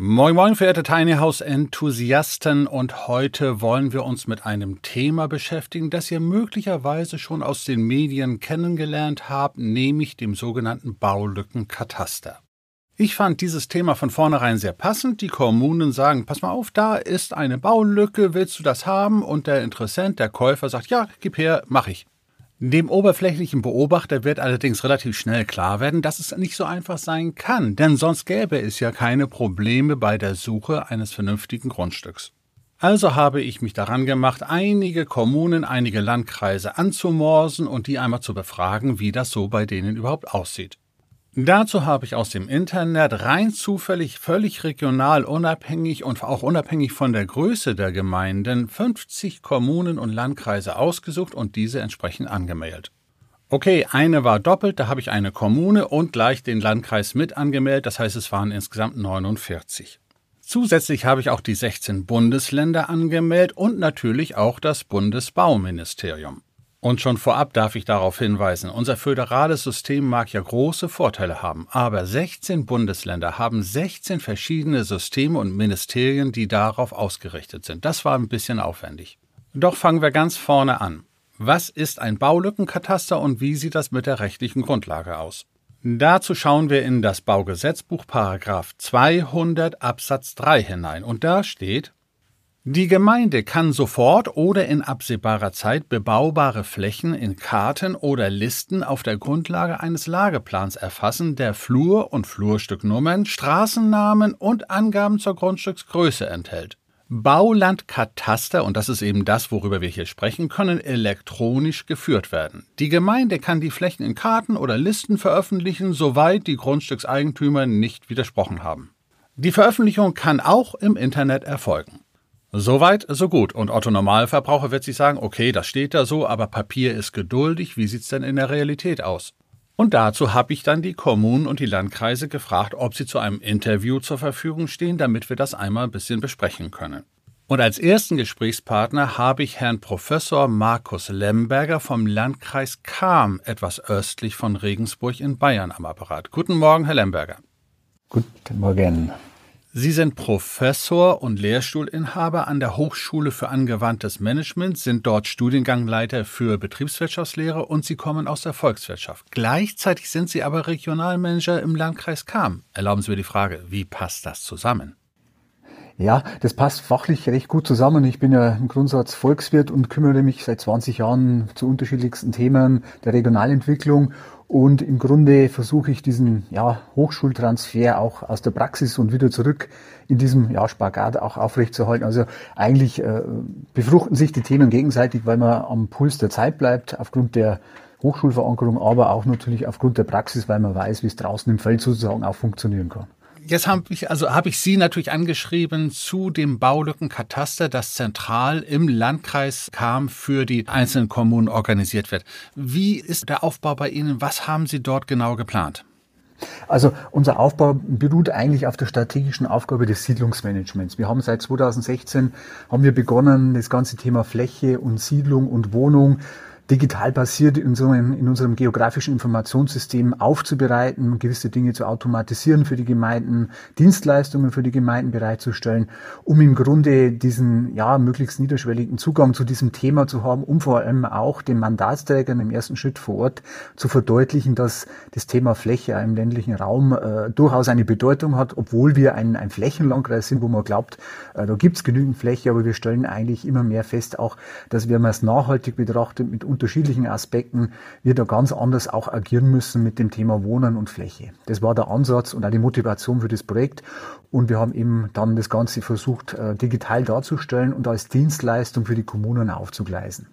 Moin Moin, verehrte Tiny House Enthusiasten und heute wollen wir uns mit einem Thema beschäftigen, das ihr möglicherweise schon aus den Medien kennengelernt habt, nämlich dem sogenannten Baulückenkataster. Ich fand dieses Thema von vornherein sehr passend. Die Kommunen sagen, pass mal auf, da ist eine Baulücke, willst du das haben? Und der Interessent, der Käufer sagt, ja, gib her, mach ich. Dem oberflächlichen Beobachter wird allerdings relativ schnell klar werden, dass es nicht so einfach sein kann, denn sonst gäbe es ja keine Probleme bei der Suche eines vernünftigen Grundstücks. Also habe ich mich daran gemacht, einige Kommunen, einige Landkreise anzumorsen und die einmal zu befragen, wie das so bei denen überhaupt aussieht. Dazu habe ich aus dem Internet rein zufällig, völlig regional unabhängig und auch unabhängig von der Größe der Gemeinden 50 Kommunen und Landkreise ausgesucht und diese entsprechend angemeldet. Okay, eine war doppelt, da habe ich eine Kommune und gleich den Landkreis mit angemeldet, das heißt es waren insgesamt 49. Zusätzlich habe ich auch die 16 Bundesländer angemeldet und natürlich auch das Bundesbauministerium. Und schon vorab darf ich darauf hinweisen, unser föderales System mag ja große Vorteile haben, aber 16 Bundesländer haben 16 verschiedene Systeme und Ministerien, die darauf ausgerichtet sind. Das war ein bisschen aufwendig. Doch fangen wir ganz vorne an. Was ist ein Baulückenkataster und wie sieht das mit der rechtlichen Grundlage aus? Dazu schauen wir in das Baugesetzbuch Paragraph 200 Absatz 3 hinein und da steht die Gemeinde kann sofort oder in absehbarer Zeit bebaubare Flächen in Karten oder Listen auf der Grundlage eines Lageplans erfassen, der Flur- und Flurstücknummern, Straßennamen und Angaben zur Grundstücksgröße enthält. Baulandkataster, und das ist eben das, worüber wir hier sprechen, können elektronisch geführt werden. Die Gemeinde kann die Flächen in Karten oder Listen veröffentlichen, soweit die Grundstückseigentümer nicht widersprochen haben. Die Veröffentlichung kann auch im Internet erfolgen. Soweit, so gut. Und Otto Normalverbraucher wird sich sagen, okay, das steht da so, aber Papier ist geduldig. Wie sieht's denn in der Realität aus? Und dazu habe ich dann die Kommunen und die Landkreise gefragt, ob sie zu einem Interview zur Verfügung stehen, damit wir das einmal ein bisschen besprechen können. Und als ersten Gesprächspartner habe ich Herrn Professor Markus Lemberger vom Landkreis Cham, etwas östlich von Regensburg in Bayern am Apparat. Guten Morgen, Herr Lemberger. Guten Morgen. Sie sind Professor und Lehrstuhlinhaber an der Hochschule für angewandtes Management, sind dort Studiengangleiter für Betriebswirtschaftslehre und Sie kommen aus der Volkswirtschaft. Gleichzeitig sind Sie aber Regionalmanager im Landkreis Cham. Erlauben Sie mir die Frage, wie passt das zusammen? Ja, das passt fachlich recht gut zusammen. Ich bin ja im Grundsatz Volkswirt und kümmere mich seit 20 Jahren zu unterschiedlichsten Themen der Regionalentwicklung und im Grunde versuche ich diesen ja, Hochschultransfer auch aus der Praxis und wieder zurück in diesem ja, Spagat auch aufrechtzuerhalten. Also eigentlich äh, befruchten sich die Themen gegenseitig, weil man am Puls der Zeit bleibt, aufgrund der Hochschulverankerung, aber auch natürlich aufgrund der Praxis, weil man weiß, wie es draußen im Feld sozusagen auch funktionieren kann. Jetzt habe ich, also habe ich Sie natürlich angeschrieben zu dem Baulückenkataster, das zentral im Landkreis kam für die einzelnen Kommunen organisiert wird. Wie ist der Aufbau bei Ihnen? Was haben Sie dort genau geplant? Also unser Aufbau beruht eigentlich auf der strategischen Aufgabe des Siedlungsmanagements. Wir haben seit 2016 haben wir begonnen, das ganze Thema Fläche und Siedlung und Wohnung digital basiert in unserem, in unserem geografischen Informationssystem aufzubereiten, gewisse Dinge zu automatisieren für die Gemeinden, Dienstleistungen für die Gemeinden bereitzustellen, um im Grunde diesen ja möglichst niederschwelligen Zugang zu diesem Thema zu haben, um vor allem auch den Mandatsträgern im ersten Schritt vor Ort zu verdeutlichen, dass das Thema Fläche im ländlichen Raum äh, durchaus eine Bedeutung hat, obwohl wir ein, ein Flächenlandkreis sind, wo man glaubt, äh, da gibt's genügend Fläche, aber wir stellen eigentlich immer mehr fest, auch, dass wenn man es nachhaltig betrachtet mit unterschiedlichen Aspekten wir da ganz anders auch agieren müssen mit dem Thema Wohnen und Fläche. Das war der Ansatz und auch die Motivation für das Projekt. Und wir haben eben dann das Ganze versucht, äh, digital darzustellen und als Dienstleistung für die Kommunen aufzugleisen.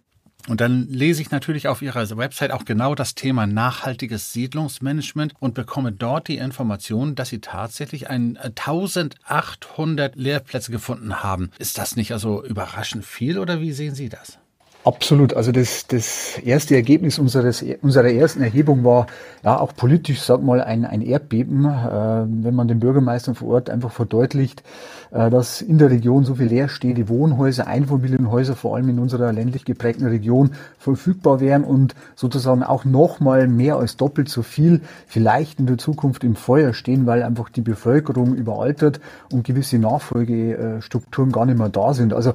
Und dann lese ich natürlich auf Ihrer Website auch genau das Thema nachhaltiges Siedlungsmanagement und bekomme dort die Information, dass Sie tatsächlich ein 1800 Lehrplätze gefunden haben. Ist das nicht also überraschend viel oder wie sehen Sie das? Absolut. Also das, das erste Ergebnis unseres, unserer ersten Erhebung war ja auch politisch, sag mal, ein, ein Erdbeben, äh, wenn man den Bürgermeistern vor Ort einfach verdeutlicht, äh, dass in der Region so viele leerstehende Wohnhäuser, Einfamilienhäuser, vor allem in unserer ländlich geprägten Region, verfügbar wären und sozusagen auch nochmal mehr als doppelt so viel vielleicht in der Zukunft im Feuer stehen, weil einfach die Bevölkerung überaltert und gewisse Nachfolgestrukturen gar nicht mehr da sind. Also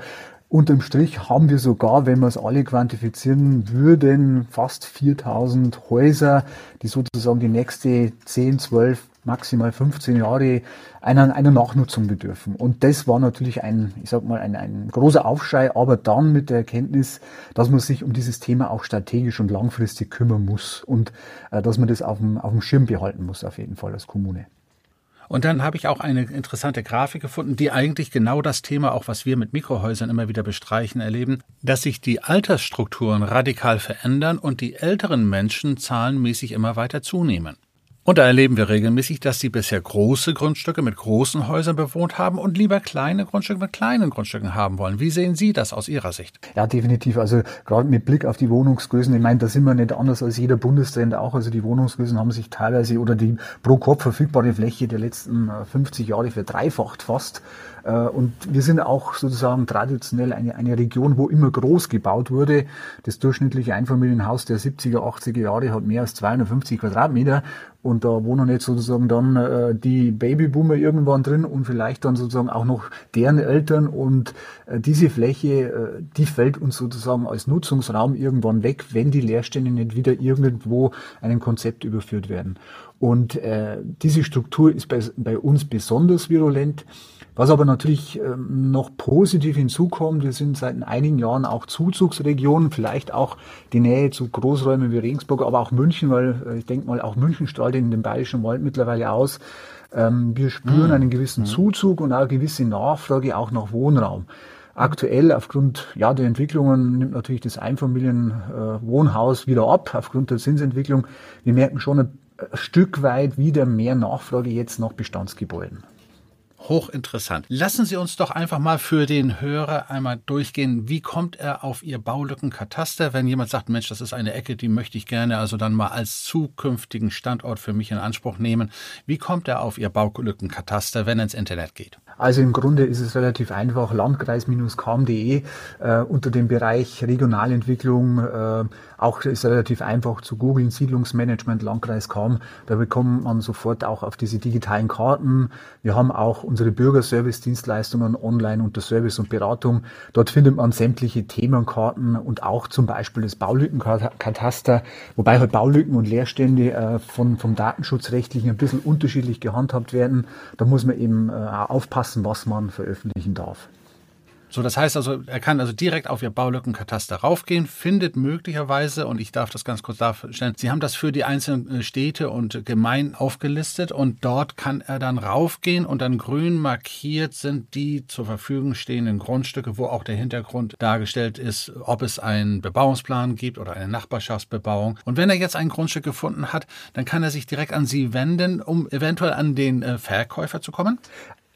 Unterm Strich haben wir sogar, wenn wir es alle quantifizieren würden, fast 4000 Häuser, die sozusagen die nächste 10, 12, maximal 15 Jahre einer, einer Nachnutzung bedürfen. Und das war natürlich ein, ich sag mal, ein, ein großer Aufschrei, aber dann mit der Erkenntnis, dass man sich um dieses Thema auch strategisch und langfristig kümmern muss und äh, dass man das auf dem, auf dem Schirm behalten muss, auf jeden Fall als Kommune. Und dann habe ich auch eine interessante Grafik gefunden, die eigentlich genau das Thema, auch was wir mit Mikrohäusern immer wieder bestreichen, erleben, dass sich die Altersstrukturen radikal verändern und die älteren Menschen zahlenmäßig immer weiter zunehmen. Und da erleben wir regelmäßig, dass sie bisher große Grundstücke mit großen Häusern bewohnt haben und lieber kleine Grundstücke mit kleinen Grundstücken haben wollen. Wie sehen Sie das aus Ihrer Sicht? Ja, definitiv. Also gerade mit Blick auf die Wohnungsgrößen, ich meine, da sind wir nicht anders als jeder Bundesländer auch. Also die Wohnungsgrößen haben sich teilweise oder die pro Kopf verfügbare Fläche der letzten 50 äh, Jahre verdreifacht fast. Äh, und wir sind auch sozusagen traditionell eine, eine Region, wo immer groß gebaut wurde. Das durchschnittliche Einfamilienhaus der 70er, 80er Jahre hat mehr als 250 Quadratmeter. Und da wohnen jetzt sozusagen dann äh, die Babyboomer irgendwann drin und vielleicht dann sozusagen auch noch deren Eltern. Und äh, diese Fläche, äh, die fällt uns sozusagen als Nutzungsraum irgendwann weg, wenn die Leerstände nicht wieder irgendwo einem Konzept überführt werden. Und äh, diese Struktur ist bei, bei uns besonders virulent. Was aber natürlich ähm, noch positiv hinzukommt, wir sind seit einigen Jahren auch Zuzugsregionen, vielleicht auch die Nähe zu Großräumen wie Regensburg, aber auch München, weil äh, ich denke mal, auch München strahlt in den Bayerischen Wald mittlerweile aus. Ähm, wir spüren mhm. einen gewissen mhm. Zuzug und auch eine gewisse Nachfrage auch nach Wohnraum. Aktuell aufgrund ja, der Entwicklungen nimmt natürlich das Einfamilienwohnhaus äh, wieder ab, aufgrund der Zinsentwicklung. Wir merken schon ein, ein Stück weit wieder mehr Nachfrage jetzt nach Bestandsgebäuden hochinteressant. Lassen Sie uns doch einfach mal für den Hörer einmal durchgehen. Wie kommt er auf Ihr Baulückenkataster, wenn jemand sagt, Mensch, das ist eine Ecke, die möchte ich gerne also dann mal als zukünftigen Standort für mich in Anspruch nehmen. Wie kommt er auf Ihr Baulückenkataster, wenn er ins Internet geht? Also im Grunde ist es relativ einfach. Landkreis-kam.de äh, unter dem Bereich Regionalentwicklung. Äh, auch ist relativ einfach zu googeln. Siedlungsmanagement Landkreis Kam. Da bekommt man sofort auch auf diese digitalen Karten. Wir haben auch unsere Bürgerservice-Dienstleistungen online unter Service und Beratung. Dort findet man sämtliche Themenkarten und auch zum Beispiel das Baulückenkataster, wobei halt Baulücken und Leerstände äh, von, vom Datenschutzrechtlichen ein bisschen unterschiedlich gehandhabt werden. Da muss man eben äh, aufpassen aufpassen, was man veröffentlichen darf. So, das heißt also, er kann also direkt auf Ihr Baulückenkataster raufgehen, findet möglicherweise, und ich darf das ganz kurz darstellen, Sie haben das für die einzelnen äh, Städte und Gemeinden aufgelistet und dort kann er dann raufgehen und dann grün markiert sind die zur Verfügung stehenden Grundstücke, wo auch der Hintergrund dargestellt ist, ob es einen Bebauungsplan gibt oder eine Nachbarschaftsbebauung. Und wenn er jetzt ein Grundstück gefunden hat, dann kann er sich direkt an Sie wenden, um eventuell an den äh, Verkäufer zu kommen?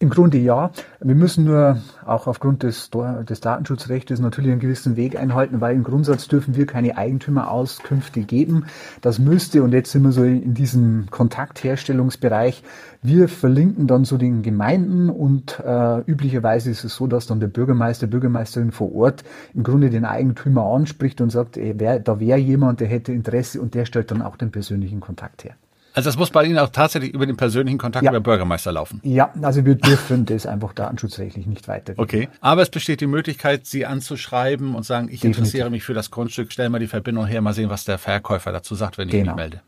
Im Grunde ja. Wir müssen nur auch aufgrund des, des Datenschutzrechts natürlich einen gewissen Weg einhalten, weil im Grundsatz dürfen wir keine Eigentümerauskünfte geben. Das müsste, und jetzt sind wir so in diesem Kontaktherstellungsbereich, wir verlinken dann so den Gemeinden und äh, üblicherweise ist es so, dass dann der Bürgermeister, Bürgermeisterin vor Ort im Grunde den Eigentümer anspricht und sagt, ey, wer, da wäre jemand, der hätte Interesse und der stellt dann auch den persönlichen Kontakt her. Also das muss bei Ihnen auch tatsächlich über den persönlichen Kontakt ja. über Bürgermeister laufen. Ja, also wir dürfen das einfach datenschutzrechtlich nicht weitergeben. Okay, aber es besteht die Möglichkeit, Sie anzuschreiben und sagen, ich Definitiv. interessiere mich für das Grundstück, stell mal die Verbindung her, mal sehen, was der Verkäufer dazu sagt, wenn ich genau. mich melde.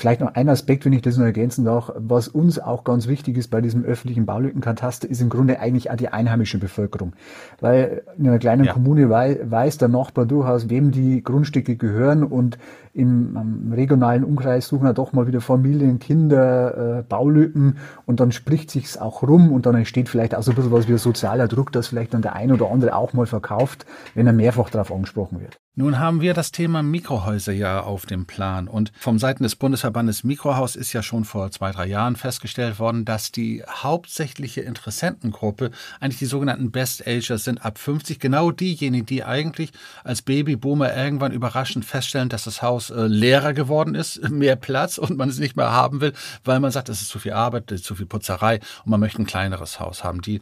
Vielleicht noch ein Aspekt, wenn ich das noch ergänzen darf, was uns auch ganz wichtig ist bei diesem öffentlichen Baulückenkataster, ist im Grunde eigentlich auch die einheimische Bevölkerung. Weil in einer kleinen ja. Kommune weiß, der Nachbar durchaus, wem die Grundstücke gehören und im regionalen Umkreis suchen ja doch mal wieder Familien, Kinder, äh, Baulücken und dann spricht sich's auch rum und dann entsteht vielleicht auch so ein bisschen was wie ein sozialer Druck, dass vielleicht dann der ein oder andere auch mal verkauft, wenn er mehrfach darauf angesprochen wird. Nun haben wir das Thema Mikrohäuser ja auf dem Plan und vom Seiten des Bundesverbandes Mikrohaus ist ja schon vor zwei, drei Jahren festgestellt worden, dass die hauptsächliche Interessentengruppe eigentlich die sogenannten Best Agers sind ab 50, genau diejenigen, die eigentlich als Babyboomer irgendwann überraschend feststellen, dass das Haus äh, leerer geworden ist, mehr Platz und man es nicht mehr haben will, weil man sagt, es ist zu viel Arbeit, zu viel Putzerei und man möchte ein kleineres Haus haben. Die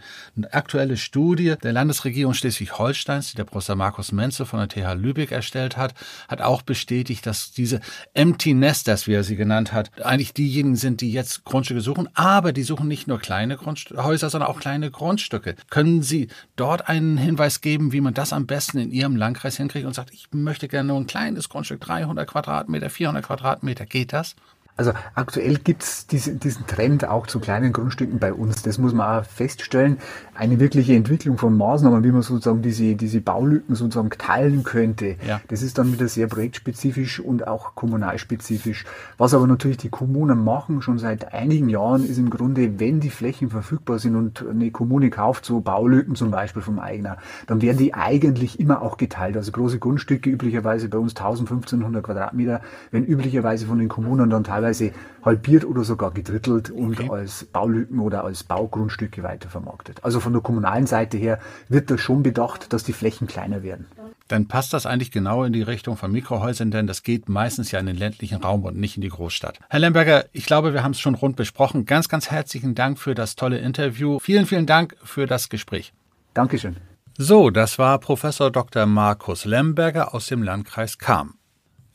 aktuelle Studie der Landesregierung Schleswig-Holsteins, die der Professor Markus Menzel von der TH Lübeck Lübeck erstellt hat, hat auch bestätigt, dass diese Empty Nesters, wie er sie genannt hat, eigentlich diejenigen sind, die jetzt Grundstücke suchen, aber die suchen nicht nur kleine Häuser, sondern auch kleine Grundstücke. Können Sie dort einen Hinweis geben, wie man das am besten in Ihrem Landkreis hinkriegt und sagt, ich möchte gerne nur ein kleines Grundstück, 300 Quadratmeter, 400 Quadratmeter, geht das? Also aktuell gibt's diese, diesen Trend auch zu kleinen Grundstücken bei uns. Das muss man auch feststellen. Eine wirkliche Entwicklung von Maßnahmen, wie man sozusagen diese, diese Baulücken sozusagen teilen könnte, ja. das ist dann wieder sehr projektspezifisch und auch kommunalspezifisch. Was aber natürlich die Kommunen machen, schon seit einigen Jahren, ist im Grunde, wenn die Flächen verfügbar sind und eine Kommune kauft so Baulücken zum Beispiel vom Eigner, dann werden die eigentlich immer auch geteilt. Also große Grundstücke, üblicherweise bei uns 1500 Quadratmeter, werden üblicherweise von den Kommunen dann teilweise teilweise halbiert oder sogar gedrittelt und okay. als Baulücken oder als Baugrundstücke weitervermarktet. Also von der kommunalen Seite her wird das schon bedacht, dass die Flächen kleiner werden. Dann passt das eigentlich genau in die Richtung von Mikrohäusern, denn das geht meistens ja in den ländlichen Raum und nicht in die Großstadt. Herr Lemberger, ich glaube, wir haben es schon rund besprochen. Ganz, ganz herzlichen Dank für das tolle Interview. Vielen, vielen Dank für das Gespräch. Dankeschön. So, das war Professor Dr. Markus Lemberger aus dem Landkreis Kam.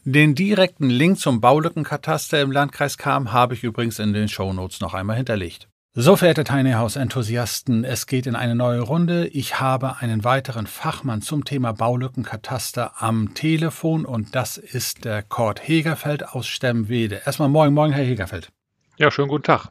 Den direkten Link zum Baulückenkataster im Landkreis Kam habe ich übrigens in den Shownotes noch einmal hinterlegt. So, verehrte Tiny House Enthusiasten, es geht in eine neue Runde. Ich habe einen weiteren Fachmann zum Thema Baulückenkataster am Telefon und das ist der Kurt Hegerfeld aus Stemmwede. Erstmal moin, moin, Herr Hegerfeld. Ja, schönen guten Tag.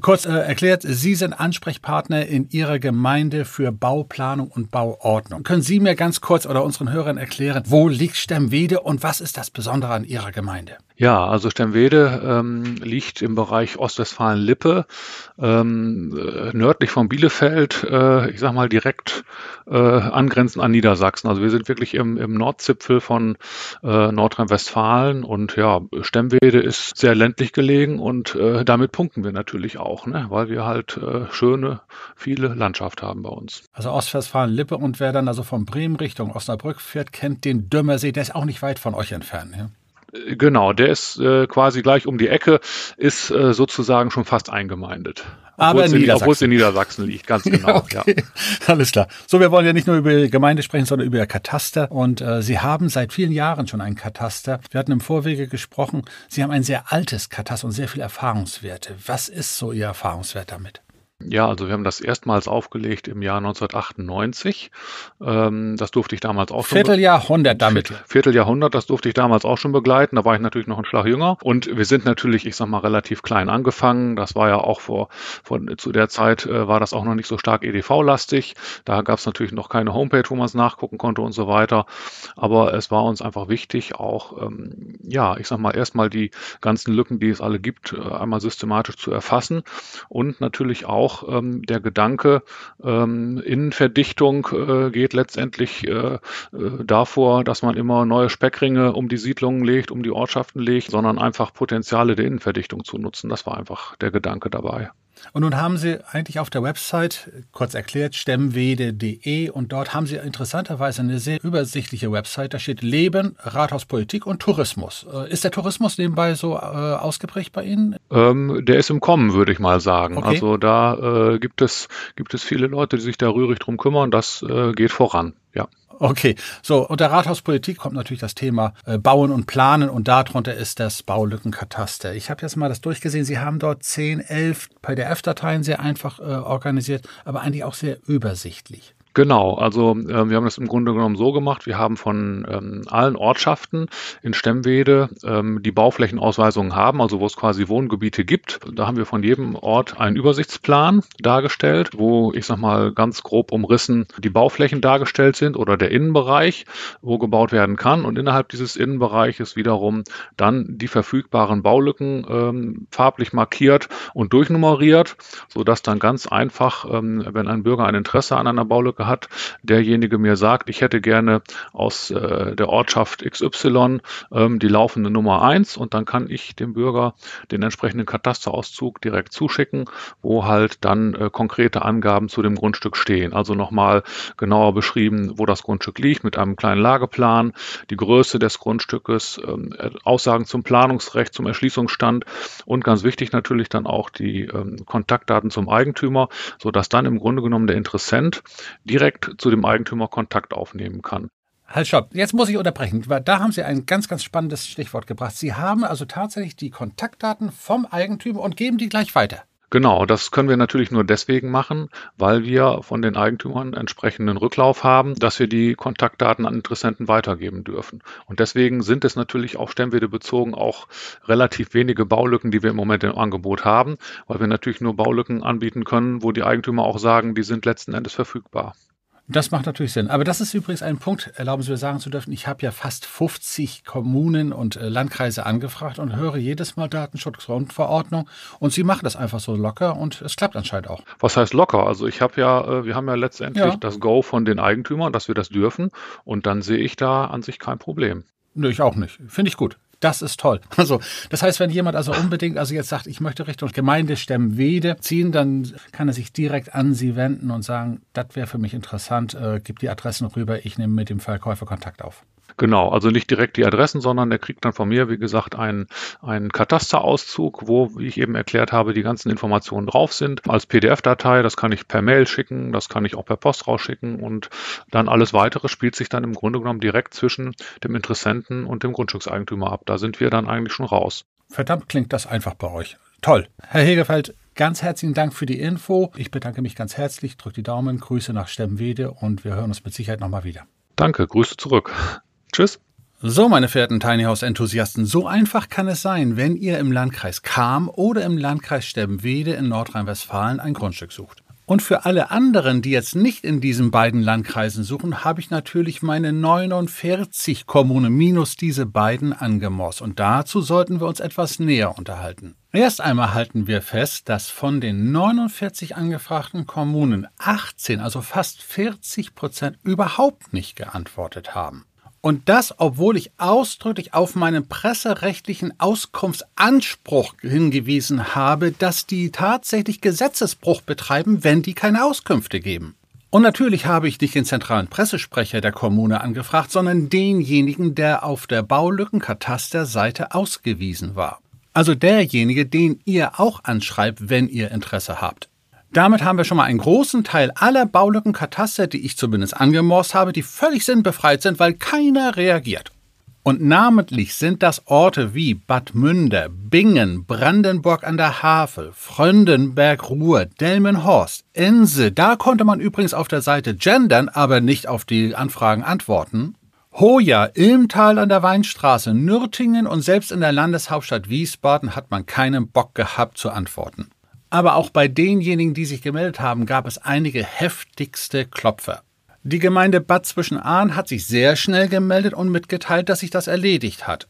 Kurz äh, erklärt, Sie sind Ansprechpartner in Ihrer Gemeinde für Bauplanung und Bauordnung. Können Sie mir ganz kurz oder unseren Hörern erklären, wo liegt Stemmwede und was ist das Besondere an Ihrer Gemeinde? Ja, also Stemmwede ähm, liegt im Bereich Ostwestfalen-Lippe, ähm, äh, nördlich von Bielefeld, äh, ich sag mal direkt äh, angrenzend an Niedersachsen. Also wir sind wirklich im, im Nordzipfel von äh, Nordrhein-Westfalen und ja, Stemmwede ist sehr ländlich gelegen und äh, damit punkten wir natürlich auch, ne? weil wir halt äh, schöne, viele Landschaft haben bei uns. Also Ostwestfalen-Lippe und wer dann also von Bremen Richtung Osnabrück fährt, kennt den Dümmersee, der ist auch nicht weit von euch entfernt. Ja? Genau, der ist äh, quasi gleich um die Ecke, ist äh, sozusagen schon fast eingemeindet. Aber in, obwohl es in Niedersachsen liegt, ganz genau. okay. ja. Alles klar. So, wir wollen ja nicht nur über Gemeinde sprechen, sondern über Kataster. Und äh, Sie haben seit vielen Jahren schon einen Kataster. Wir hatten im Vorwege gesprochen, Sie haben ein sehr altes Kataster und sehr viele Erfahrungswerte. Was ist so Ihr Erfahrungswert damit? Ja, also wir haben das erstmals aufgelegt im Jahr 1998. Ähm, das durfte ich damals auch schon. Vierteljahrhundert damit. Vierteljahrhundert, das durfte ich damals auch schon begleiten. Da war ich natürlich noch ein Schlag jünger. Und wir sind natürlich, ich sag mal, relativ klein angefangen. Das war ja auch vor, vor zu der Zeit äh, war das auch noch nicht so stark EDV-lastig. Da gab es natürlich noch keine Homepage, wo man es nachgucken konnte und so weiter. Aber es war uns einfach wichtig, auch, ähm, ja, ich sag mal, erstmal die ganzen Lücken, die es alle gibt, äh, einmal systematisch zu erfassen und natürlich auch ähm, der Gedanke, ähm, Innenverdichtung äh, geht letztendlich äh, äh, davor, dass man immer neue Speckringe um die Siedlungen legt, um die Ortschaften legt, sondern einfach Potenziale der Innenverdichtung zu nutzen. Das war einfach der Gedanke dabei. Und nun haben Sie eigentlich auf der Website, kurz erklärt, stemmwede.de und dort haben Sie interessanterweise eine sehr übersichtliche Website. Da steht Leben, Rathauspolitik und Tourismus. Äh, ist der Tourismus nebenbei so äh, ausgeprägt bei Ihnen? Ähm, der ist im Kommen, würde ich mal sagen. Okay. Also da äh, gibt, es, gibt es viele Leute, die sich da rührig drum kümmern. Das äh, geht voran, ja. Okay, so unter Rathauspolitik kommt natürlich das Thema äh, Bauen und Planen und darunter ist das Baulückenkataster. Ich habe jetzt mal das durchgesehen. Sie haben dort 10, 11 PDF-Dateien sehr einfach äh, organisiert, aber eigentlich auch sehr übersichtlich. Genau, also äh, wir haben das im Grunde genommen so gemacht. Wir haben von ähm, allen Ortschaften in Stemmwede ähm, die Bauflächenausweisungen haben, also wo es quasi Wohngebiete gibt. Da haben wir von jedem Ort einen Übersichtsplan dargestellt, wo ich sag mal ganz grob umrissen die Bauflächen dargestellt sind oder der Innenbereich, wo gebaut werden kann. Und innerhalb dieses Innenbereiches wiederum dann die verfügbaren Baulücken ähm, farblich markiert und durchnummeriert, sodass dann ganz einfach, ähm, wenn ein Bürger ein Interesse an einer Baulücke hat, derjenige mir sagt, ich hätte gerne aus äh, der Ortschaft XY ähm, die laufende Nummer eins und dann kann ich dem Bürger den entsprechenden Katasterauszug direkt zuschicken, wo halt dann äh, konkrete Angaben zu dem Grundstück stehen. Also nochmal genauer beschrieben, wo das Grundstück liegt mit einem kleinen Lageplan, die Größe des Grundstückes, ähm, Aussagen zum Planungsrecht, zum Erschließungsstand und ganz wichtig natürlich dann auch die ähm, Kontaktdaten zum Eigentümer, sodass dann im Grunde genommen der Interessent direkt zu dem Eigentümer Kontakt aufnehmen kann. Halt, stopp. Jetzt muss ich unterbrechen, weil da haben Sie ein ganz, ganz spannendes Stichwort gebracht. Sie haben also tatsächlich die Kontaktdaten vom Eigentümer und geben die gleich weiter. Genau, das können wir natürlich nur deswegen machen, weil wir von den Eigentümern entsprechenden Rücklauf haben, dass wir die Kontaktdaten an Interessenten weitergeben dürfen. Und deswegen sind es natürlich auch Stemmwede auch relativ wenige Baulücken, die wir im Moment im Angebot haben, weil wir natürlich nur Baulücken anbieten können, wo die Eigentümer auch sagen, die sind letzten Endes verfügbar. Das macht natürlich Sinn. Aber das ist übrigens ein Punkt, erlauben Sie mir sagen zu dürfen, ich habe ja fast 50 Kommunen und äh, Landkreise angefragt und höre jedes Mal Datenschutzgrundverordnung und Sie machen das einfach so locker und es klappt anscheinend auch. Was heißt locker? Also ich habe ja, äh, wir haben ja letztendlich ja. das Go von den Eigentümern, dass wir das dürfen und dann sehe ich da an sich kein Problem. Nö, ich auch nicht. Finde ich gut. Das ist toll. Also, das heißt, wenn jemand also unbedingt, also jetzt sagt, ich möchte Richtung Gemeinde Stemmwede ziehen, dann kann er sich direkt an Sie wenden und sagen, das wäre für mich interessant, äh, gib die Adressen rüber, ich nehme mit dem Verkäufer Kontakt auf. Genau, also nicht direkt die Adressen, sondern der kriegt dann von mir, wie gesagt, einen, einen Katasterauszug, wo, wie ich eben erklärt habe, die ganzen Informationen drauf sind, als PDF-Datei. Das kann ich per Mail schicken, das kann ich auch per Post rausschicken und dann alles weitere spielt sich dann im Grunde genommen direkt zwischen dem Interessenten und dem Grundstückseigentümer ab. Da sind wir dann eigentlich schon raus. Verdammt klingt das einfach bei euch. Toll. Herr Hegefeld, ganz herzlichen Dank für die Info. Ich bedanke mich ganz herzlich, drücke die Daumen, Grüße nach Stemmwede und wir hören uns mit Sicherheit nochmal wieder. Danke, Grüße zurück. Tschüss. So, meine verehrten Tiny House Enthusiasten, so einfach kann es sein, wenn ihr im Landkreis Kam oder im Landkreis Sterbenwede in Nordrhein-Westfalen ein Grundstück sucht. Und für alle anderen, die jetzt nicht in diesen beiden Landkreisen suchen, habe ich natürlich meine 49 Kommunen minus diese beiden angemorst. Und dazu sollten wir uns etwas näher unterhalten. Erst einmal halten wir fest, dass von den 49 angefragten Kommunen 18, also fast 40 Prozent, überhaupt nicht geantwortet haben. Und das, obwohl ich ausdrücklich auf meinen presserechtlichen Auskunftsanspruch hingewiesen habe, dass die tatsächlich Gesetzesbruch betreiben, wenn die keine Auskünfte geben. Und natürlich habe ich nicht den zentralen Pressesprecher der Kommune angefragt, sondern denjenigen, der auf der Baulückenkatasterseite ausgewiesen war. Also derjenige, den ihr auch anschreibt, wenn ihr Interesse habt. Damit haben wir schon mal einen großen Teil aller Baulückenkataster, die ich zumindest angemorst habe, die völlig sinnbefreit sind, weil keiner reagiert. Und namentlich sind das Orte wie Bad Münder, Bingen, Brandenburg an der Havel, Fröndenberg-Ruhr, Delmenhorst, Ense. Da konnte man übrigens auf der Seite gendern, aber nicht auf die Anfragen antworten. Hoja, Ilmtal an der Weinstraße, Nürtingen und selbst in der Landeshauptstadt Wiesbaden hat man keinen Bock gehabt zu antworten. Aber auch bei denjenigen, die sich gemeldet haben, gab es einige heftigste Klopfer. Die Gemeinde Bad Zwischenahn hat sich sehr schnell gemeldet und mitgeteilt, dass sich das erledigt hat.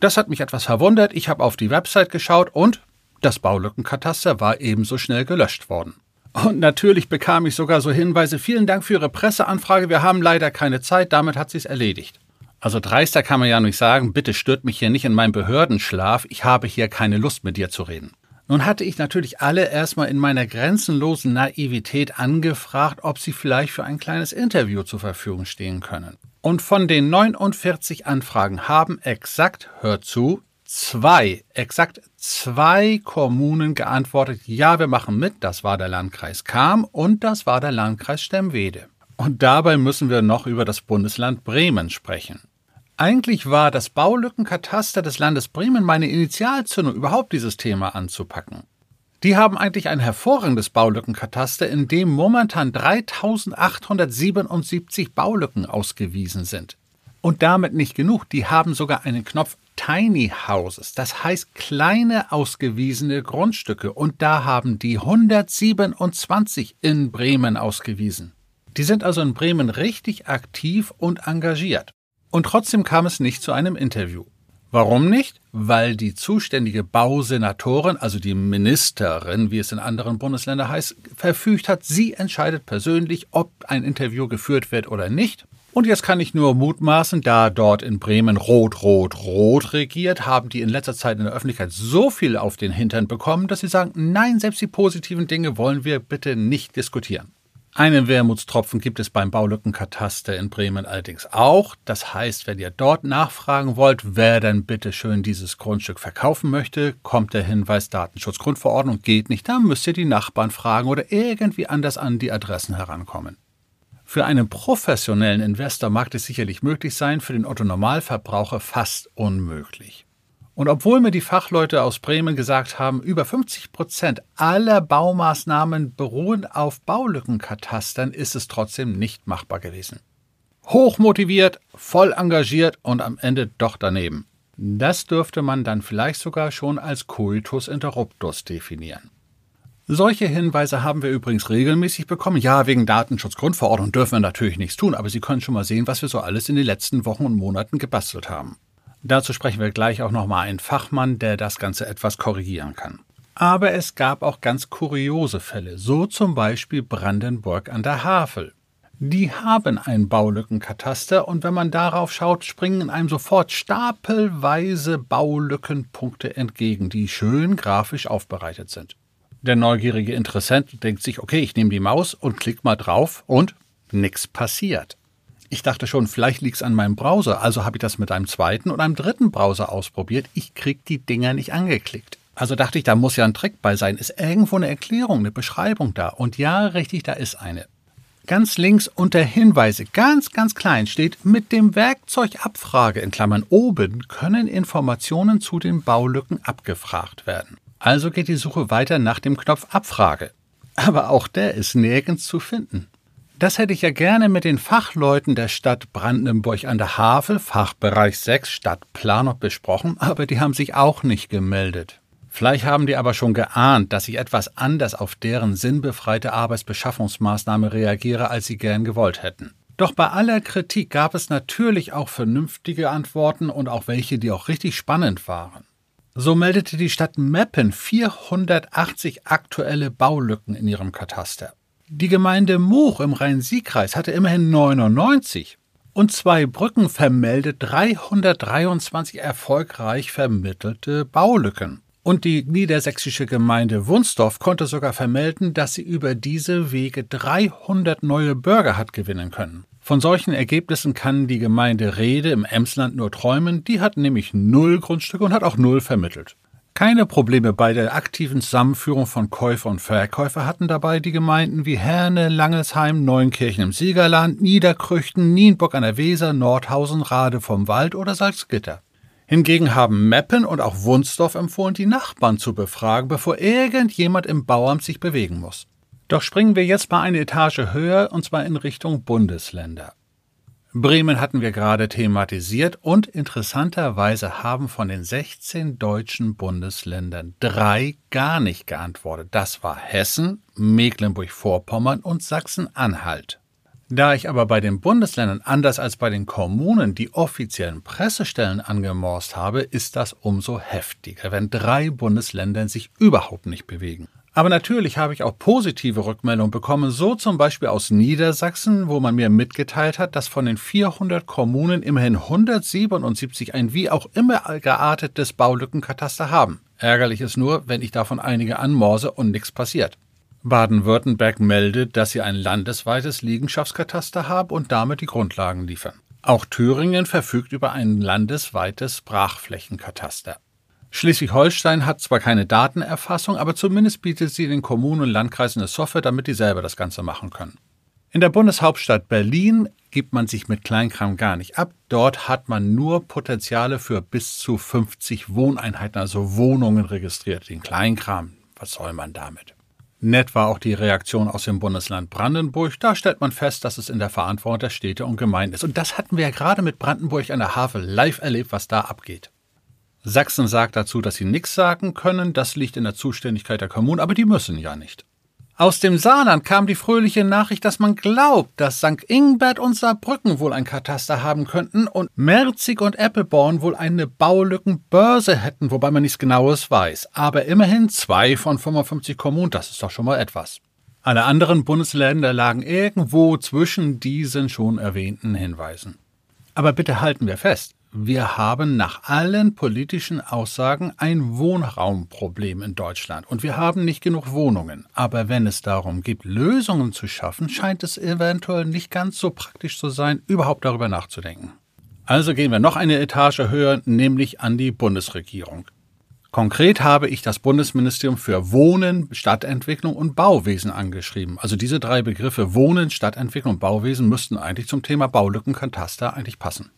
Das hat mich etwas verwundert. Ich habe auf die Website geschaut und das Baulückenkataster war ebenso schnell gelöscht worden. Und natürlich bekam ich sogar so Hinweise, vielen Dank für Ihre Presseanfrage, wir haben leider keine Zeit, damit hat sich's erledigt. Also dreister kann man ja nicht sagen, bitte stört mich hier nicht in meinem Behördenschlaf, ich habe hier keine Lust mit dir zu reden. Nun hatte ich natürlich alle erstmal in meiner grenzenlosen Naivität angefragt, ob sie vielleicht für ein kleines Interview zur Verfügung stehen können. Und von den 49 Anfragen haben exakt, hört zu, zwei, exakt zwei Kommunen geantwortet, ja, wir machen mit, das war der Landkreis Kam und das war der Landkreis Stemmwede. Und dabei müssen wir noch über das Bundesland Bremen sprechen. Eigentlich war das Baulückenkataster des Landes Bremen meine Initialzündung, überhaupt dieses Thema anzupacken. Die haben eigentlich ein hervorragendes Baulückenkataster, in dem momentan 3877 Baulücken ausgewiesen sind. Und damit nicht genug, die haben sogar einen Knopf Tiny Houses, das heißt kleine ausgewiesene Grundstücke, und da haben die 127 in Bremen ausgewiesen. Die sind also in Bremen richtig aktiv und engagiert. Und trotzdem kam es nicht zu einem Interview. Warum nicht? Weil die zuständige Bausenatorin, also die Ministerin, wie es in anderen Bundesländern heißt, verfügt hat, sie entscheidet persönlich, ob ein Interview geführt wird oder nicht. Und jetzt kann ich nur mutmaßen, da dort in Bremen Rot, Rot, Rot regiert, haben die in letzter Zeit in der Öffentlichkeit so viel auf den Hintern bekommen, dass sie sagen, nein, selbst die positiven Dinge wollen wir bitte nicht diskutieren. Einen Wermutstropfen gibt es beim Baulückenkataster in Bremen allerdings auch. Das heißt, wenn ihr dort nachfragen wollt, wer denn bitte schön dieses Grundstück verkaufen möchte, kommt der Hinweis Datenschutzgrundverordnung geht nicht, dann müsst ihr die Nachbarn fragen oder irgendwie anders an die Adressen herankommen. Für einen professionellen Investor mag es sicherlich möglich sein, für den Otto Normalverbraucher fast unmöglich. Und obwohl mir die Fachleute aus Bremen gesagt haben, über 50 Prozent aller Baumaßnahmen beruhen auf Baulückenkatastern, ist es trotzdem nicht machbar gewesen. Hochmotiviert, voll engagiert und am Ende doch daneben. Das dürfte man dann vielleicht sogar schon als Coitus interruptus definieren. Solche Hinweise haben wir übrigens regelmäßig bekommen. Ja, wegen Datenschutzgrundverordnung dürfen wir natürlich nichts tun, aber Sie können schon mal sehen, was wir so alles in den letzten Wochen und Monaten gebastelt haben. Dazu sprechen wir gleich auch nochmal einen Fachmann, der das Ganze etwas korrigieren kann. Aber es gab auch ganz kuriose Fälle, so zum Beispiel Brandenburg an der Havel. Die haben ein Baulückenkataster und wenn man darauf schaut, springen einem sofort stapelweise Baulückenpunkte entgegen, die schön grafisch aufbereitet sind. Der neugierige Interessent denkt sich, okay, ich nehme die Maus und klick mal drauf und nichts passiert. Ich dachte schon, vielleicht liegt es an meinem Browser, also habe ich das mit einem zweiten und einem dritten Browser ausprobiert. Ich krieg die Dinger nicht angeklickt. Also dachte ich, da muss ja ein Trick bei sein. Ist irgendwo eine Erklärung, eine Beschreibung da? Und ja, richtig, da ist eine. Ganz links unter Hinweise, ganz, ganz klein steht, mit dem Werkzeug Abfrage in Klammern oben können Informationen zu den Baulücken abgefragt werden. Also geht die Suche weiter nach dem Knopf Abfrage. Aber auch der ist nirgends zu finden. Das hätte ich ja gerne mit den Fachleuten der Stadt Brandenburg an der Havel, Fachbereich 6 Stadtplanung besprochen, aber die haben sich auch nicht gemeldet. Vielleicht haben die aber schon geahnt, dass ich etwas anders auf deren sinnbefreite Arbeitsbeschaffungsmaßnahme reagiere, als sie gern gewollt hätten. Doch bei aller Kritik gab es natürlich auch vernünftige Antworten und auch welche, die auch richtig spannend waren. So meldete die Stadt Meppen 480 aktuelle Baulücken in ihrem Kataster. Die Gemeinde Much im Rhein-Sieg-Kreis hatte immerhin 99 und zwei Brücken vermeldet 323 erfolgreich vermittelte Baulücken. Und die niedersächsische Gemeinde Wunsdorf konnte sogar vermelden, dass sie über diese Wege 300 neue Bürger hat gewinnen können. Von solchen Ergebnissen kann die Gemeinde Rede im Emsland nur träumen, die hat nämlich null Grundstücke und hat auch null vermittelt. Keine Probleme bei der aktiven Zusammenführung von Käufer und Verkäufer hatten dabei die Gemeinden wie Herne, Langelsheim, Neunkirchen im Siegerland, Niederkrüchten, Nienburg an der Weser, Nordhausen, Rade vom Wald oder Salzgitter. Hingegen haben Meppen und auch Wunsdorf empfohlen, die Nachbarn zu befragen, bevor irgendjemand im Bauamt sich bewegen muss. Doch springen wir jetzt mal eine Etage höher, und zwar in Richtung Bundesländer. Bremen hatten wir gerade thematisiert und interessanterweise haben von den 16 deutschen Bundesländern drei gar nicht geantwortet. Das war Hessen, Mecklenburg-Vorpommern und Sachsen-Anhalt. Da ich aber bei den Bundesländern anders als bei den Kommunen die offiziellen Pressestellen angemorst habe, ist das umso heftiger, wenn drei Bundesländer sich überhaupt nicht bewegen. Aber natürlich habe ich auch positive Rückmeldungen bekommen, so zum Beispiel aus Niedersachsen, wo man mir mitgeteilt hat, dass von den 400 Kommunen immerhin 177 ein wie auch immer geartetes Baulückenkataster haben. Ärgerlich ist nur, wenn ich davon einige anmorse und nichts passiert. Baden-Württemberg meldet, dass sie ein landesweites Liegenschaftskataster haben und damit die Grundlagen liefern. Auch Thüringen verfügt über ein landesweites Brachflächenkataster. Schleswig-Holstein hat zwar keine Datenerfassung, aber zumindest bietet sie den Kommunen und Landkreisen eine Software, damit die selber das Ganze machen können. In der Bundeshauptstadt Berlin gibt man sich mit Kleinkram gar nicht ab. Dort hat man nur Potenziale für bis zu 50 Wohneinheiten, also Wohnungen registriert. Den Kleinkram, was soll man damit? Nett war auch die Reaktion aus dem Bundesland Brandenburg. Da stellt man fest, dass es in der Verantwortung der Städte und Gemeinden ist. Und das hatten wir ja gerade mit Brandenburg an der Havel live erlebt, was da abgeht. Sachsen sagt dazu, dass sie nichts sagen können. Das liegt in der Zuständigkeit der Kommunen, aber die müssen ja nicht. Aus dem Saarland kam die fröhliche Nachricht, dass man glaubt, dass St. Ingbert und Saarbrücken wohl ein Kataster haben könnten und Merzig und Appleborn wohl eine Baulückenbörse hätten, wobei man nichts Genaues weiß. Aber immerhin zwei von 55 Kommunen, das ist doch schon mal etwas. Alle anderen Bundesländer lagen irgendwo zwischen diesen schon erwähnten Hinweisen. Aber bitte halten wir fest, wir haben nach allen politischen Aussagen ein Wohnraumproblem in Deutschland und wir haben nicht genug Wohnungen. Aber wenn es darum geht, Lösungen zu schaffen, scheint es eventuell nicht ganz so praktisch zu sein, überhaupt darüber nachzudenken. Also gehen wir noch eine Etage höher, nämlich an die Bundesregierung. Konkret habe ich das Bundesministerium für Wohnen, Stadtentwicklung und Bauwesen angeschrieben. Also diese drei Begriffe Wohnen, Stadtentwicklung und Bauwesen müssten eigentlich zum Thema Baulückenkataster eigentlich passen.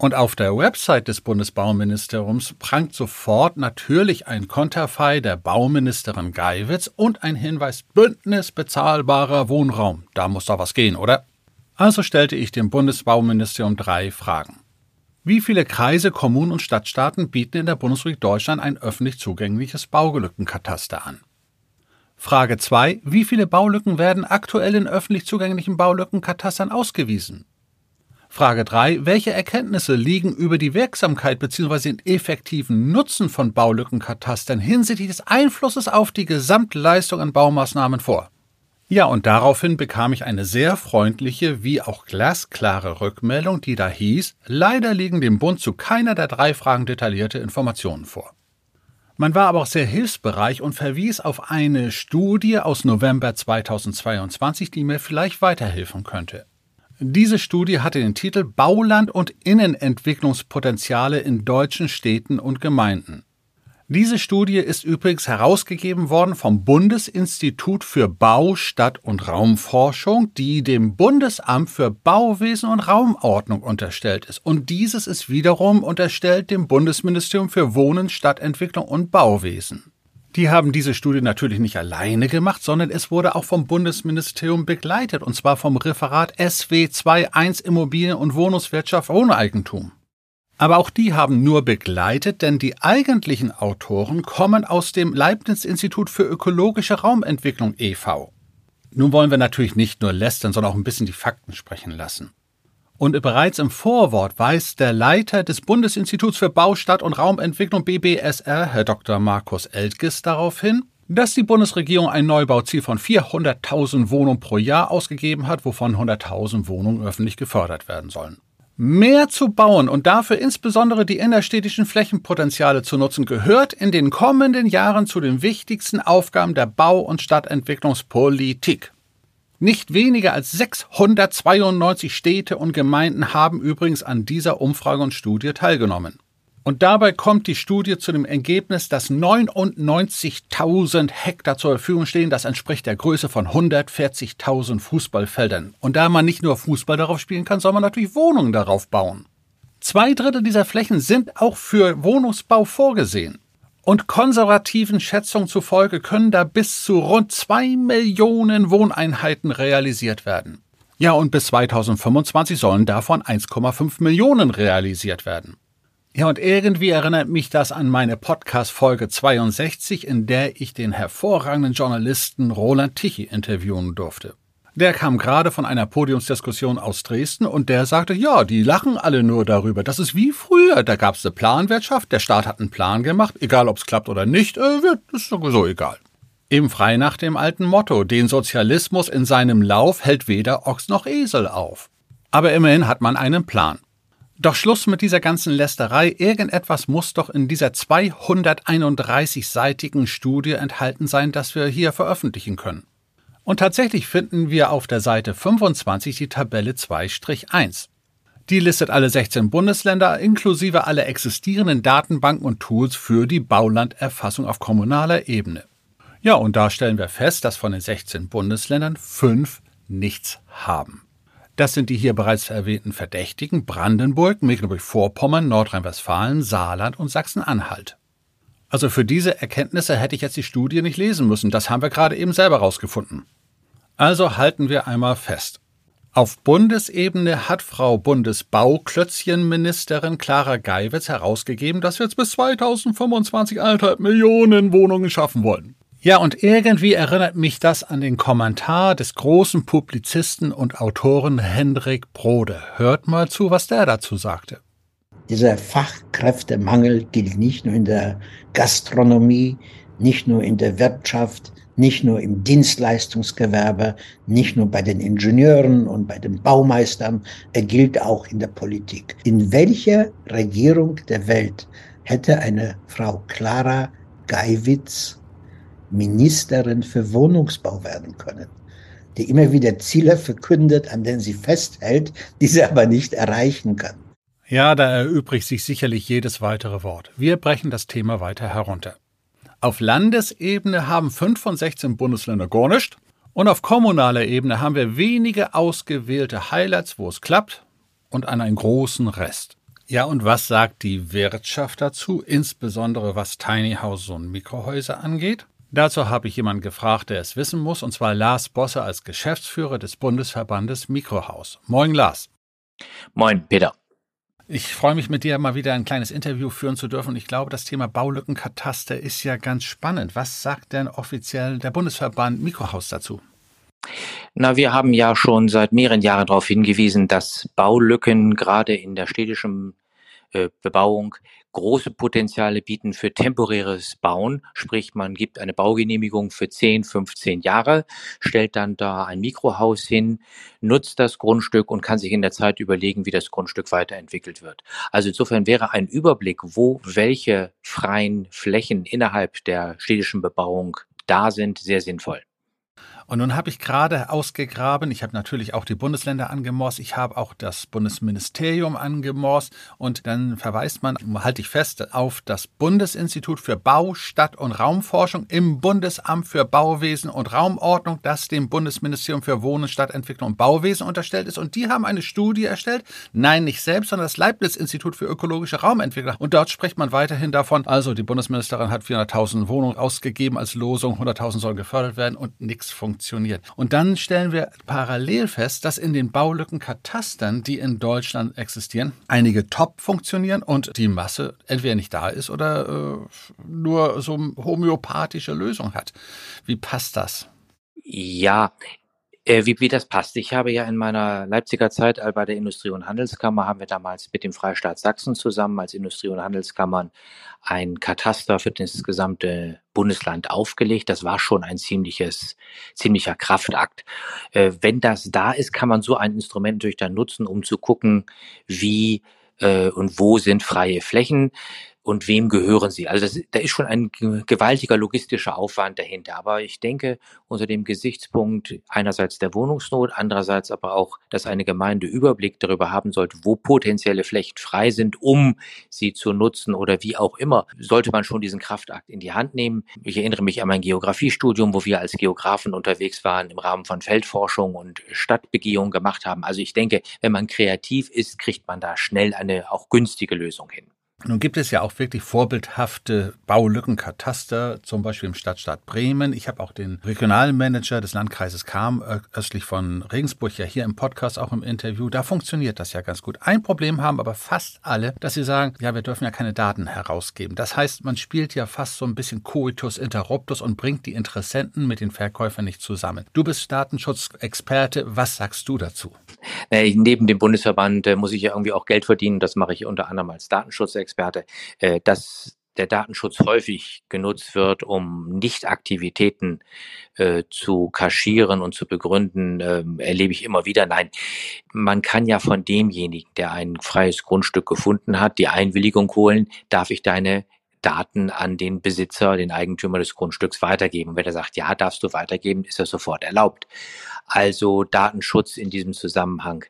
Und auf der Website des Bundesbauministeriums prangt sofort natürlich ein Konterfei der Bauministerin Geiwitz und ein Hinweis Bündnis bezahlbarer Wohnraum. Da muss doch was gehen, oder? Also stellte ich dem Bundesbauministerium drei Fragen. Wie viele Kreise, Kommunen und Stadtstaaten bieten in der Bundesrepublik Deutschland ein öffentlich zugängliches Baulückenkataster an? Frage 2. Wie viele Baulücken werden aktuell in öffentlich zugänglichen Baulückenkatastern ausgewiesen? Frage 3. Welche Erkenntnisse liegen über die Wirksamkeit bzw. den effektiven Nutzen von Baulückenkatastern hinsichtlich des Einflusses auf die Gesamtleistung an Baumaßnahmen vor? Ja, und daraufhin bekam ich eine sehr freundliche wie auch glasklare Rückmeldung, die da hieß, leider liegen dem Bund zu keiner der drei Fragen detaillierte Informationen vor. Man war aber auch sehr hilfsbereich und verwies auf eine Studie aus November 2022, die mir vielleicht weiterhelfen könnte. Diese Studie hatte den Titel Bauland und Innenentwicklungspotenziale in deutschen Städten und Gemeinden. Diese Studie ist übrigens herausgegeben worden vom Bundesinstitut für Bau, Stadt- und Raumforschung, die dem Bundesamt für Bauwesen und Raumordnung unterstellt ist. Und dieses ist wiederum unterstellt dem Bundesministerium für Wohnen, Stadtentwicklung und Bauwesen. Die haben diese Studie natürlich nicht alleine gemacht, sondern es wurde auch vom Bundesministerium begleitet, und zwar vom Referat SW21 Immobilien- und Wohnungswirtschaft Wohneigentum. Aber auch die haben nur begleitet, denn die eigentlichen Autoren kommen aus dem Leibniz-Institut für ökologische Raumentwicklung e.V. Nun wollen wir natürlich nicht nur lästern, sondern auch ein bisschen die Fakten sprechen lassen. Und bereits im Vorwort weist der Leiter des Bundesinstituts für Bau, Stadt und Raumentwicklung BBSR, Herr Dr. Markus Eltges, darauf hin, dass die Bundesregierung ein Neubauziel von 400.000 Wohnungen pro Jahr ausgegeben hat, wovon 100.000 Wohnungen öffentlich gefördert werden sollen. Mehr zu bauen und dafür insbesondere die innerstädtischen Flächenpotenziale zu nutzen, gehört in den kommenden Jahren zu den wichtigsten Aufgaben der Bau- und Stadtentwicklungspolitik. Nicht weniger als 692 Städte und Gemeinden haben übrigens an dieser Umfrage und Studie teilgenommen. Und dabei kommt die Studie zu dem Ergebnis, dass 99.000 Hektar zur Verfügung stehen. Das entspricht der Größe von 140.000 Fußballfeldern. Und da man nicht nur Fußball darauf spielen kann, soll man natürlich Wohnungen darauf bauen. Zwei Drittel dieser Flächen sind auch für Wohnungsbau vorgesehen. Und konservativen Schätzungen zufolge können da bis zu rund zwei Millionen Wohneinheiten realisiert werden. Ja, und bis 2025 sollen davon 1,5 Millionen realisiert werden. Ja, und irgendwie erinnert mich das an meine Podcast-Folge 62, in der ich den hervorragenden Journalisten Roland Tichy interviewen durfte. Der kam gerade von einer Podiumsdiskussion aus Dresden und der sagte, ja, die lachen alle nur darüber. Das ist wie früher. Da gab es eine Planwirtschaft, der Staat hat einen Plan gemacht, egal ob es klappt oder nicht, äh, wird, ist sowieso egal. Eben frei nach dem alten Motto, den Sozialismus in seinem Lauf hält weder Ochs noch Esel auf. Aber immerhin hat man einen Plan. Doch Schluss mit dieser ganzen Lästerei. Irgendetwas muss doch in dieser 231-seitigen Studie enthalten sein, das wir hier veröffentlichen können. Und tatsächlich finden wir auf der Seite 25 die Tabelle 2-1. Die listet alle 16 Bundesländer inklusive aller existierenden Datenbanken und Tools für die Baulanderfassung auf kommunaler Ebene. Ja, und da stellen wir fest, dass von den 16 Bundesländern fünf nichts haben. Das sind die hier bereits erwähnten Verdächtigen Brandenburg, Mecklenburg-Vorpommern, Nordrhein-Westfalen, Saarland und Sachsen-Anhalt. Also für diese Erkenntnisse hätte ich jetzt die Studie nicht lesen müssen. Das haben wir gerade eben selber rausgefunden. Also halten wir einmal fest. Auf Bundesebene hat Frau Bundesbauklötzchenministerin Clara Geiwitz herausgegeben, dass wir jetzt bis 2025 anderthalb Millionen Wohnungen schaffen wollen. Ja, und irgendwie erinnert mich das an den Kommentar des großen Publizisten und Autoren Hendrik Brode. Hört mal zu, was der dazu sagte. Dieser Fachkräftemangel gilt nicht nur in der Gastronomie, nicht nur in der Wirtschaft, nicht nur im Dienstleistungsgewerbe, nicht nur bei den Ingenieuren und bei den Baumeistern, er gilt auch in der Politik. In welcher Regierung der Welt hätte eine Frau Clara Geiwitz Ministerin für Wohnungsbau werden können, die immer wieder Ziele verkündet, an denen sie festhält, die sie aber nicht erreichen kann. Ja, da erübrigt sich sicherlich jedes weitere Wort. Wir brechen das Thema weiter herunter. Auf Landesebene haben fünf von 16 Bundesländer gar nicht. Und auf kommunaler Ebene haben wir wenige ausgewählte Highlights, wo es klappt, und an einen großen Rest. Ja, und was sagt die Wirtschaft dazu, insbesondere was Tiny Houses und Mikrohäuser angeht? Dazu habe ich jemanden gefragt, der es wissen muss, und zwar Lars Bosse als Geschäftsführer des Bundesverbandes Mikrohaus. Moin, Lars. Moin, Peter. Ich freue mich, mit dir mal wieder ein kleines Interview führen zu dürfen. Und ich glaube, das Thema Baulückenkataster ist ja ganz spannend. Was sagt denn offiziell der Bundesverband Mikrohaus dazu? Na, wir haben ja schon seit mehreren Jahren darauf hingewiesen, dass Baulücken gerade in der städtischen Bebauung große Potenziale bieten für temporäres Bauen. Sprich, man gibt eine Baugenehmigung für 10, 15 Jahre, stellt dann da ein Mikrohaus hin, nutzt das Grundstück und kann sich in der Zeit überlegen, wie das Grundstück weiterentwickelt wird. Also insofern wäre ein Überblick, wo welche freien Flächen innerhalb der städtischen Bebauung da sind, sehr sinnvoll. Und nun habe ich gerade ausgegraben, ich habe natürlich auch die Bundesländer angemorst, ich habe auch das Bundesministerium angemorst. Und dann verweist man, halte ich fest, auf das Bundesinstitut für Bau, Stadt- und Raumforschung im Bundesamt für Bauwesen und Raumordnung, das dem Bundesministerium für Wohnen, Stadtentwicklung und Bauwesen unterstellt ist. Und die haben eine Studie erstellt, nein, nicht selbst, sondern das Leibniz-Institut für ökologische Raumentwicklung. Und dort spricht man weiterhin davon, also die Bundesministerin hat 400.000 Wohnungen ausgegeben als Losung, 100.000 sollen gefördert werden und nichts funktioniert funktioniert. Und dann stellen wir parallel fest, dass in den Baulückenkatastern, die in Deutschland existieren, einige top funktionieren und die Masse entweder nicht da ist oder äh, nur so homöopathische Lösung hat. Wie passt das? Ja, äh, wie, wie das passt. Ich habe ja in meiner Leipziger Zeit äh, bei der Industrie- und Handelskammer haben wir damals mit dem Freistaat Sachsen zusammen als Industrie- und Handelskammern ein Kataster für das gesamte Bundesland aufgelegt. Das war schon ein ziemliches, ziemlicher Kraftakt. Äh, wenn das da ist, kann man so ein Instrument natürlich dann nutzen, um zu gucken, wie äh, und wo sind freie Flächen und wem gehören sie. Also das, da ist schon ein gewaltiger logistischer Aufwand dahinter. Aber ich denke, unter dem Gesichtspunkt einerseits der Wohnungsnot, andererseits aber auch, dass eine Gemeinde Überblick darüber haben sollte, wo potenzielle Flächen frei sind, um sie zu nutzen oder wie auch immer, sollte man schon diesen Kraftakt in die Hand nehmen. Ich erinnere mich an mein Geografiestudium, wo wir als Geografen unterwegs waren im Rahmen von Feldforschung und Stadtbegehung gemacht haben. Also ich denke, wenn man kreativ ist, kriegt man da schnell eine auch günstige Lösung hin. Nun gibt es ja auch wirklich vorbildhafte Baulückenkataster, zum Beispiel im Stadtstaat Bremen. Ich habe auch den Regionalmanager des Landkreises Kam östlich von Regensburg ja hier im Podcast auch im Interview. Da funktioniert das ja ganz gut. Ein Problem haben aber fast alle, dass sie sagen, ja, wir dürfen ja keine Daten herausgeben. Das heißt, man spielt ja fast so ein bisschen Coitus interruptus und bringt die Interessenten mit den Verkäufern nicht zusammen. Du bist Datenschutzexperte. Was sagst du dazu? neben dem Bundesverband äh, muss ich ja irgendwie auch Geld verdienen. Das mache ich unter anderem als Datenschutzexperte. Experte, äh, dass der Datenschutz häufig genutzt wird, um Nichtaktivitäten äh, zu kaschieren und zu begründen, äh, erlebe ich immer wieder. Nein, man kann ja von demjenigen, der ein freies Grundstück gefunden hat, die Einwilligung holen, darf ich deine Daten an den Besitzer, den Eigentümer des Grundstücks weitergeben. wenn er sagt, ja, darfst du weitergeben, ist das sofort erlaubt. Also Datenschutz in diesem Zusammenhang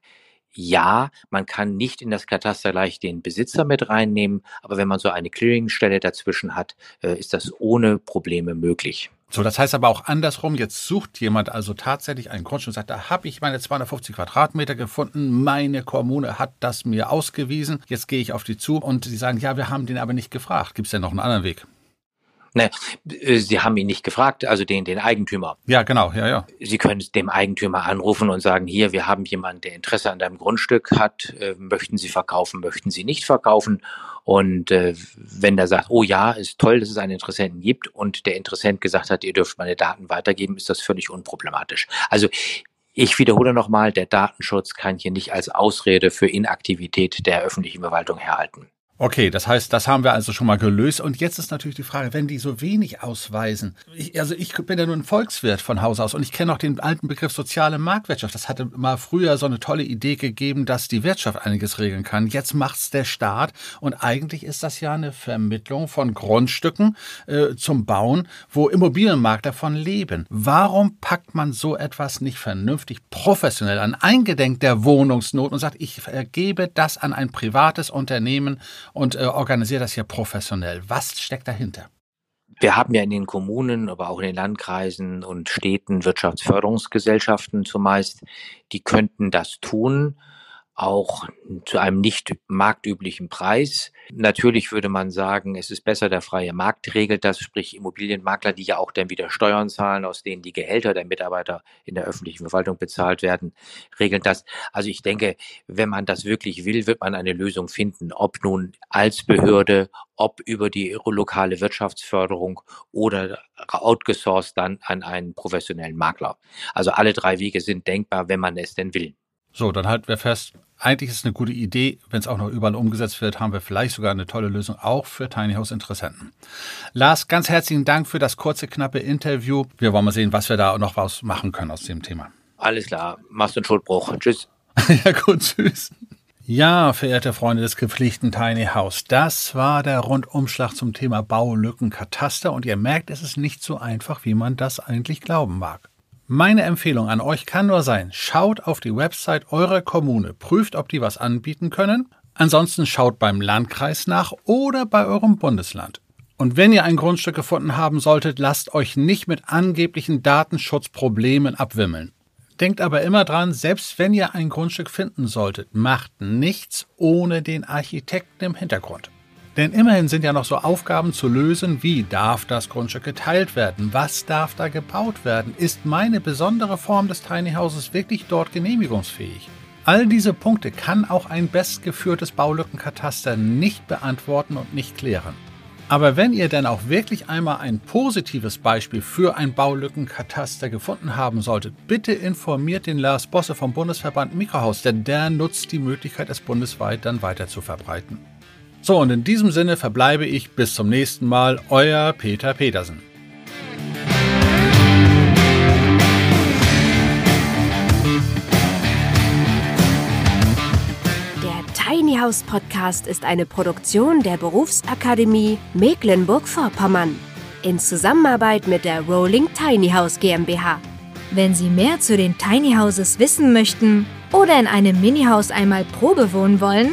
ja, man kann nicht in das Kataster gleich den Besitzer mit reinnehmen, aber wenn man so eine Clearingstelle dazwischen hat, äh, ist das ohne Probleme möglich. So, das heißt aber auch andersrum, jetzt sucht jemand also tatsächlich einen Grundstück und sagt, da habe ich meine 250 Quadratmeter gefunden, meine Kommune hat das mir ausgewiesen, jetzt gehe ich auf die zu und sie sagen, ja, wir haben den aber nicht gefragt. Gibt es denn noch einen anderen Weg? Ne, äh, Sie haben ihn nicht gefragt, also den, den Eigentümer. Ja, genau, ja, ja. Sie können dem Eigentümer anrufen und sagen, hier, wir haben jemanden, der Interesse an deinem Grundstück hat, äh, möchten Sie verkaufen, möchten Sie nicht verkaufen? Und äh, wenn der sagt, oh ja, ist toll, dass es einen Interessenten gibt und der Interessent gesagt hat, ihr dürft meine Daten weitergeben, ist das völlig unproblematisch. Also ich wiederhole nochmal, der Datenschutz kann hier nicht als Ausrede für Inaktivität der öffentlichen Verwaltung herhalten. Okay, das heißt, das haben wir also schon mal gelöst. Und jetzt ist natürlich die Frage, wenn die so wenig ausweisen. Ich, also ich bin ja nur ein Volkswirt von Haus aus und ich kenne auch den alten Begriff soziale Marktwirtschaft. Das hatte mal früher so eine tolle Idee gegeben, dass die Wirtschaft einiges regeln kann. Jetzt macht's der Staat und eigentlich ist das ja eine Vermittlung von Grundstücken äh, zum Bauen, wo Immobilienmakler davon leben. Warum packt man so etwas nicht vernünftig professionell an, eingedenk der Wohnungsnot und sagt, ich gebe das an ein privates Unternehmen und äh, organisiert das hier professionell. Was steckt dahinter? Wir haben ja in den Kommunen, aber auch in den Landkreisen und Städten Wirtschaftsförderungsgesellschaften zumeist, die könnten das tun auch zu einem nicht marktüblichen Preis. Natürlich würde man sagen, es ist besser, der freie Markt regelt das, sprich Immobilienmakler, die ja auch dann wieder Steuern zahlen, aus denen die Gehälter der Mitarbeiter in der öffentlichen Verwaltung bezahlt werden, regeln das. Also ich denke, wenn man das wirklich will, wird man eine Lösung finden, ob nun als Behörde, ob über die lokale Wirtschaftsförderung oder outgesourced dann an einen professionellen Makler. Also alle drei Wege sind denkbar, wenn man es denn will. So, dann halten wir fest, eigentlich ist es eine gute Idee. Wenn es auch noch überall umgesetzt wird, haben wir vielleicht sogar eine tolle Lösung auch für Tiny House Interessenten. Lars, ganz herzlichen Dank für das kurze, knappe Interview. Wir wollen mal sehen, was wir da noch was machen können aus dem Thema. Alles klar. Machst du einen Schuldbruch. Tschüss. ja, gut, tschüss. Ja, verehrte Freunde des gepflichten Tiny House, das war der Rundumschlag zum Thema Baulückenkataster und ihr merkt, es ist nicht so einfach, wie man das eigentlich glauben mag. Meine Empfehlung an euch kann nur sein, schaut auf die Website eurer Kommune, prüft, ob die was anbieten können. Ansonsten schaut beim Landkreis nach oder bei eurem Bundesland. Und wenn ihr ein Grundstück gefunden haben solltet, lasst euch nicht mit angeblichen Datenschutzproblemen abwimmeln. Denkt aber immer dran, selbst wenn ihr ein Grundstück finden solltet, macht nichts ohne den Architekten im Hintergrund. Denn immerhin sind ja noch so Aufgaben zu lösen wie darf das Grundstück geteilt werden, was darf da gebaut werden, ist meine besondere Form des Tiny Houses wirklich dort genehmigungsfähig. All diese Punkte kann auch ein bestgeführtes Baulückenkataster nicht beantworten und nicht klären. Aber wenn ihr denn auch wirklich einmal ein positives Beispiel für ein Baulückenkataster gefunden haben solltet, bitte informiert den Lars Bosse vom Bundesverband Mikrohaus, denn der nutzt die Möglichkeit, es bundesweit dann weiter zu verbreiten. So, und in diesem Sinne verbleibe ich bis zum nächsten Mal, euer Peter Petersen. Der Tiny House Podcast ist eine Produktion der Berufsakademie Mecklenburg-Vorpommern in Zusammenarbeit mit der Rolling Tiny House GmbH. Wenn Sie mehr zu den Tiny Houses wissen möchten oder in einem Mini-Haus einmal Probe wohnen wollen,